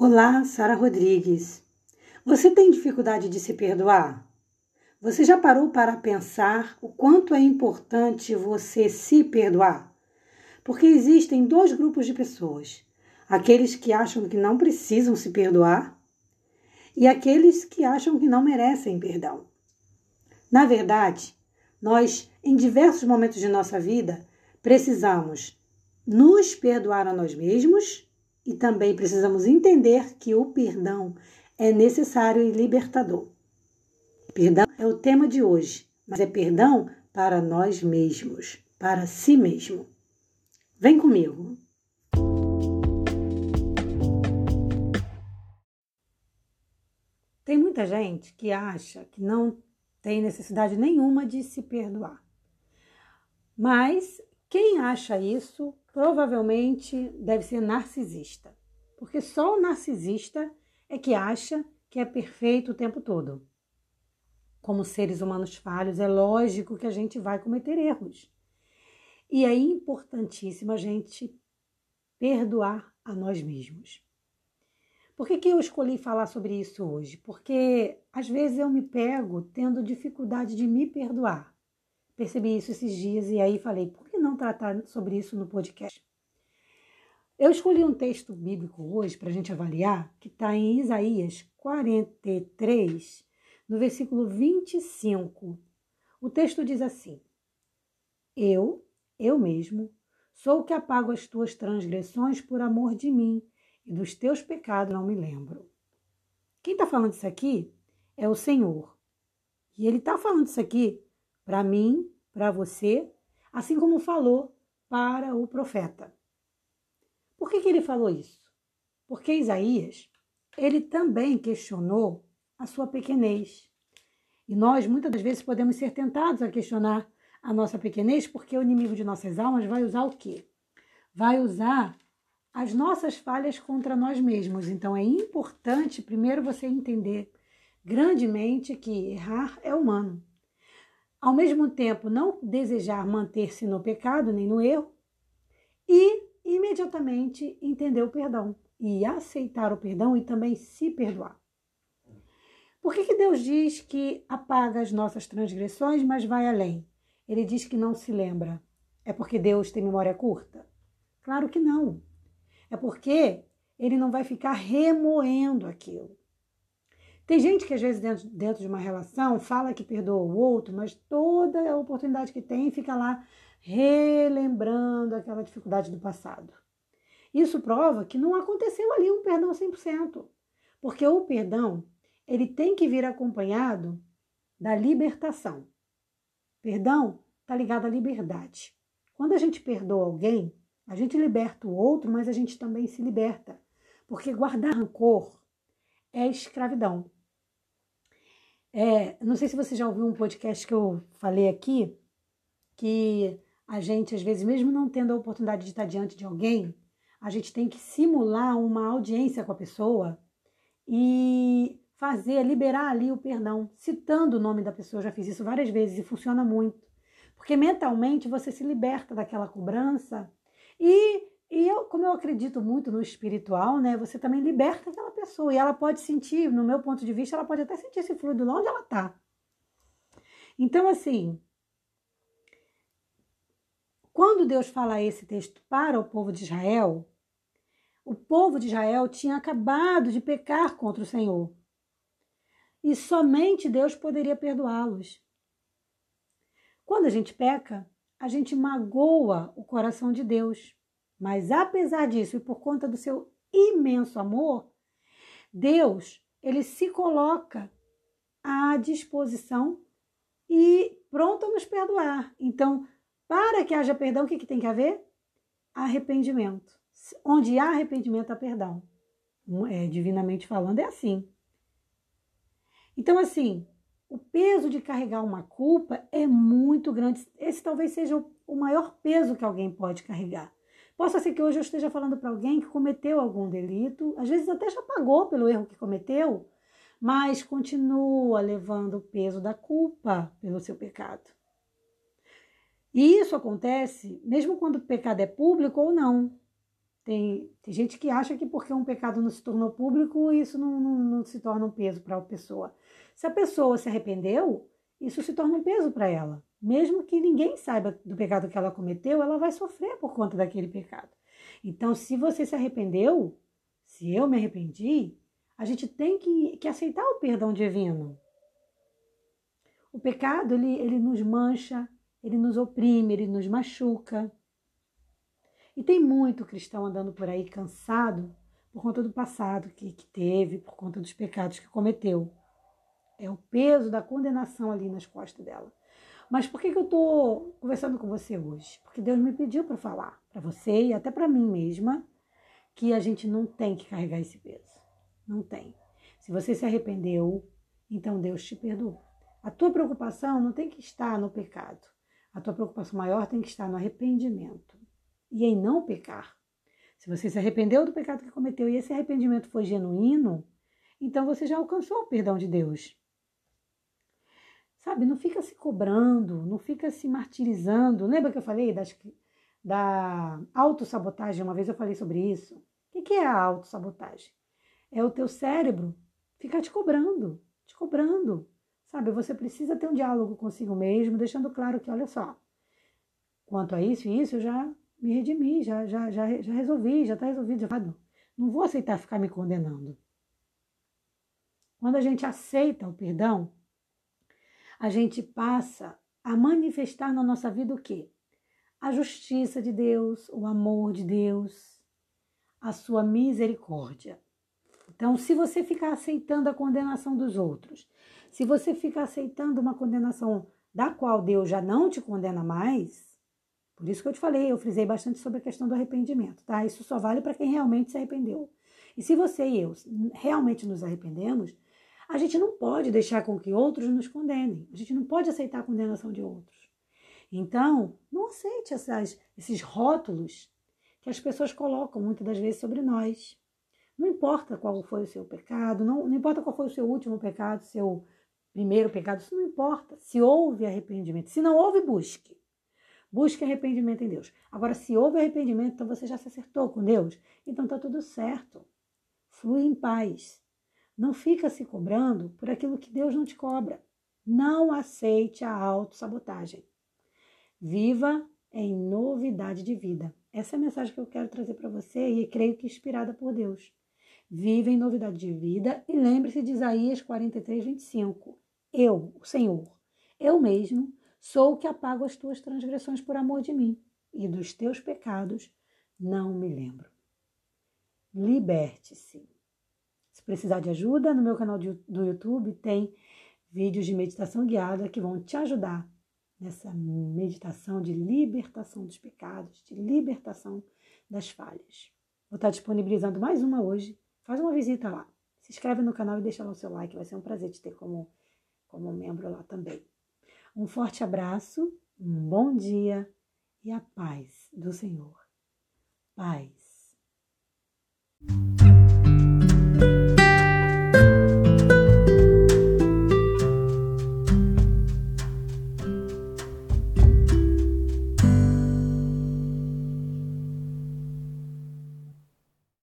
Olá, Sara Rodrigues. Você tem dificuldade de se perdoar? Você já parou para pensar o quanto é importante você se perdoar? Porque existem dois grupos de pessoas: aqueles que acham que não precisam se perdoar e aqueles que acham que não merecem perdão. Na verdade, nós, em diversos momentos de nossa vida, precisamos nos perdoar a nós mesmos e também precisamos entender que o perdão é necessário e libertador. Perdão é o tema de hoje, mas é perdão para nós mesmos, para si mesmo. Vem comigo. Tem muita gente que acha que não tem necessidade nenhuma de se perdoar. Mas quem acha isso provavelmente deve ser narcisista, porque só o narcisista é que acha que é perfeito o tempo todo. Como seres humanos falhos, é lógico que a gente vai cometer erros. E é importantíssimo a gente perdoar a nós mesmos. Por que, que eu escolhi falar sobre isso hoje? Porque às vezes eu me pego tendo dificuldade de me perdoar. Percebi isso esses dias e aí falei, por não tratar sobre isso no podcast? Eu escolhi um texto bíblico hoje para a gente avaliar, que está em Isaías 43, no versículo 25. O texto diz assim: Eu, eu mesmo, sou o que apago as tuas transgressões por amor de mim, e dos teus pecados não me lembro. Quem está falando isso aqui é o Senhor. E ele está falando isso aqui para mim, para você, assim como falou para o profeta. Por que, que ele falou isso? Porque Isaías, ele também questionou a sua pequenez. E nós, muitas das vezes, podemos ser tentados a questionar a nossa pequenez, porque o inimigo de nossas almas vai usar o quê? Vai usar as nossas falhas contra nós mesmos. Então é importante, primeiro, você entender grandemente que errar é humano. Ao mesmo tempo, não desejar manter-se no pecado nem no erro e imediatamente entender o perdão e aceitar o perdão e também se perdoar. Por que, que Deus diz que apaga as nossas transgressões, mas vai além? Ele diz que não se lembra. É porque Deus tem memória curta? Claro que não. É porque ele não vai ficar remoendo aquilo. Tem gente que às vezes dentro, dentro de uma relação fala que perdoa o outro, mas toda a oportunidade que tem fica lá relembrando aquela dificuldade do passado. Isso prova que não aconteceu ali um perdão 100%, porque o perdão ele tem que vir acompanhado da libertação. Perdão está ligado à liberdade. Quando a gente perdoa alguém, a gente liberta o outro, mas a gente também se liberta, porque guardar rancor é escravidão. É, não sei se você já ouviu um podcast que eu falei aqui, que a gente, às vezes, mesmo não tendo a oportunidade de estar diante de alguém, a gente tem que simular uma audiência com a pessoa e fazer, liberar ali o perdão, citando o nome da pessoa. Eu já fiz isso várias vezes e funciona muito. Porque mentalmente você se liberta daquela cobrança e, e eu, como eu acredito muito no espiritual, né, você também liberta aquela pessoa e ela pode sentir, no meu ponto de vista, ela pode até sentir esse fluido lá onde ela está. Então, assim, quando Deus fala esse texto para o povo de Israel, o povo de Israel tinha acabado de pecar contra o Senhor. E somente Deus poderia perdoá-los. Quando a gente peca, a gente magoa o coração de Deus. Mas apesar disso e por conta do seu imenso amor, Deus, ele se coloca à disposição e pronto a nos perdoar. Então, para que haja perdão, o que, que tem que haver? Arrependimento. Onde há arrependimento, há perdão. É, divinamente falando, é assim. Então, assim, o peso de carregar uma culpa é muito grande. Esse talvez seja o maior peso que alguém pode carregar. Possa ser que hoje eu esteja falando para alguém que cometeu algum delito, às vezes até já pagou pelo erro que cometeu, mas continua levando o peso da culpa pelo seu pecado. E isso acontece mesmo quando o pecado é público ou não. tem, tem gente que acha que porque um pecado não se tornou público, isso não, não, não se torna um peso para a pessoa. Se a pessoa se arrependeu, isso se torna um peso para ela. Mesmo que ninguém saiba do pecado que ela cometeu, ela vai sofrer por conta daquele pecado. Então, se você se arrependeu, se eu me arrependi, a gente tem que, que aceitar o perdão divino. O pecado, ele, ele nos mancha, ele nos oprime, ele nos machuca. E tem muito cristão andando por aí cansado por conta do passado que, que teve, por conta dos pecados que cometeu. É o peso da condenação ali nas costas dela. Mas por que, que eu estou conversando com você hoje? Porque Deus me pediu para falar para você e até para mim mesma que a gente não tem que carregar esse peso. Não tem. Se você se arrependeu, então Deus te perdoou. A tua preocupação não tem que estar no pecado. A tua preocupação maior tem que estar no arrependimento e em não pecar. Se você se arrependeu do pecado que cometeu e esse arrependimento foi genuíno, então você já alcançou o perdão de Deus. Sabe, não fica se cobrando, não fica se martirizando. Lembra que eu falei das, da autossabotagem? Uma vez eu falei sobre isso. O que é a autossabotagem? É o teu cérebro ficar te cobrando, te cobrando. Sabe, você precisa ter um diálogo consigo mesmo, deixando claro que, olha só, quanto a isso e isso, eu já me redimi, já, já, já, já resolvi, já está resolvido. Já... Não vou aceitar ficar me condenando. Quando a gente aceita o perdão, a gente passa a manifestar na nossa vida o quê? A justiça de Deus, o amor de Deus, a sua misericórdia. Então, se você ficar aceitando a condenação dos outros, se você ficar aceitando uma condenação da qual Deus já não te condena mais, por isso que eu te falei, eu frisei bastante sobre a questão do arrependimento, tá? Isso só vale para quem realmente se arrependeu. E se você e eu realmente nos arrependemos, a gente não pode deixar com que outros nos condenem. A gente não pode aceitar a condenação de outros. Então, não aceite essas, esses rótulos que as pessoas colocam muitas das vezes sobre nós. Não importa qual foi o seu pecado, não, não importa qual foi o seu último pecado, seu primeiro pecado, isso não importa. Se houve arrependimento, se não houve, busque. Busque arrependimento em Deus. Agora, se houve arrependimento, então você já se acertou com Deus. Então tá tudo certo. Flui em paz. Não fica se cobrando por aquilo que Deus não te cobra. Não aceite a autossabotagem. Viva em novidade de vida. Essa é a mensagem que eu quero trazer para você e creio que inspirada por Deus. Viva em novidade de vida e lembre-se de Isaías 43, 25. Eu, o Senhor, eu mesmo Sou o que apago as tuas transgressões por amor de mim, e dos teus pecados não me lembro. Liberte-se. Se precisar de ajuda, no meu canal do YouTube tem vídeos de meditação guiada que vão te ajudar nessa meditação de libertação dos pecados, de libertação das falhas. Vou estar disponibilizando mais uma hoje. Faz uma visita lá. Se inscreve no canal e deixa lá o seu like. Vai ser um prazer te ter como, como membro lá também. Um forte abraço, um bom dia e a paz do Senhor. Paz.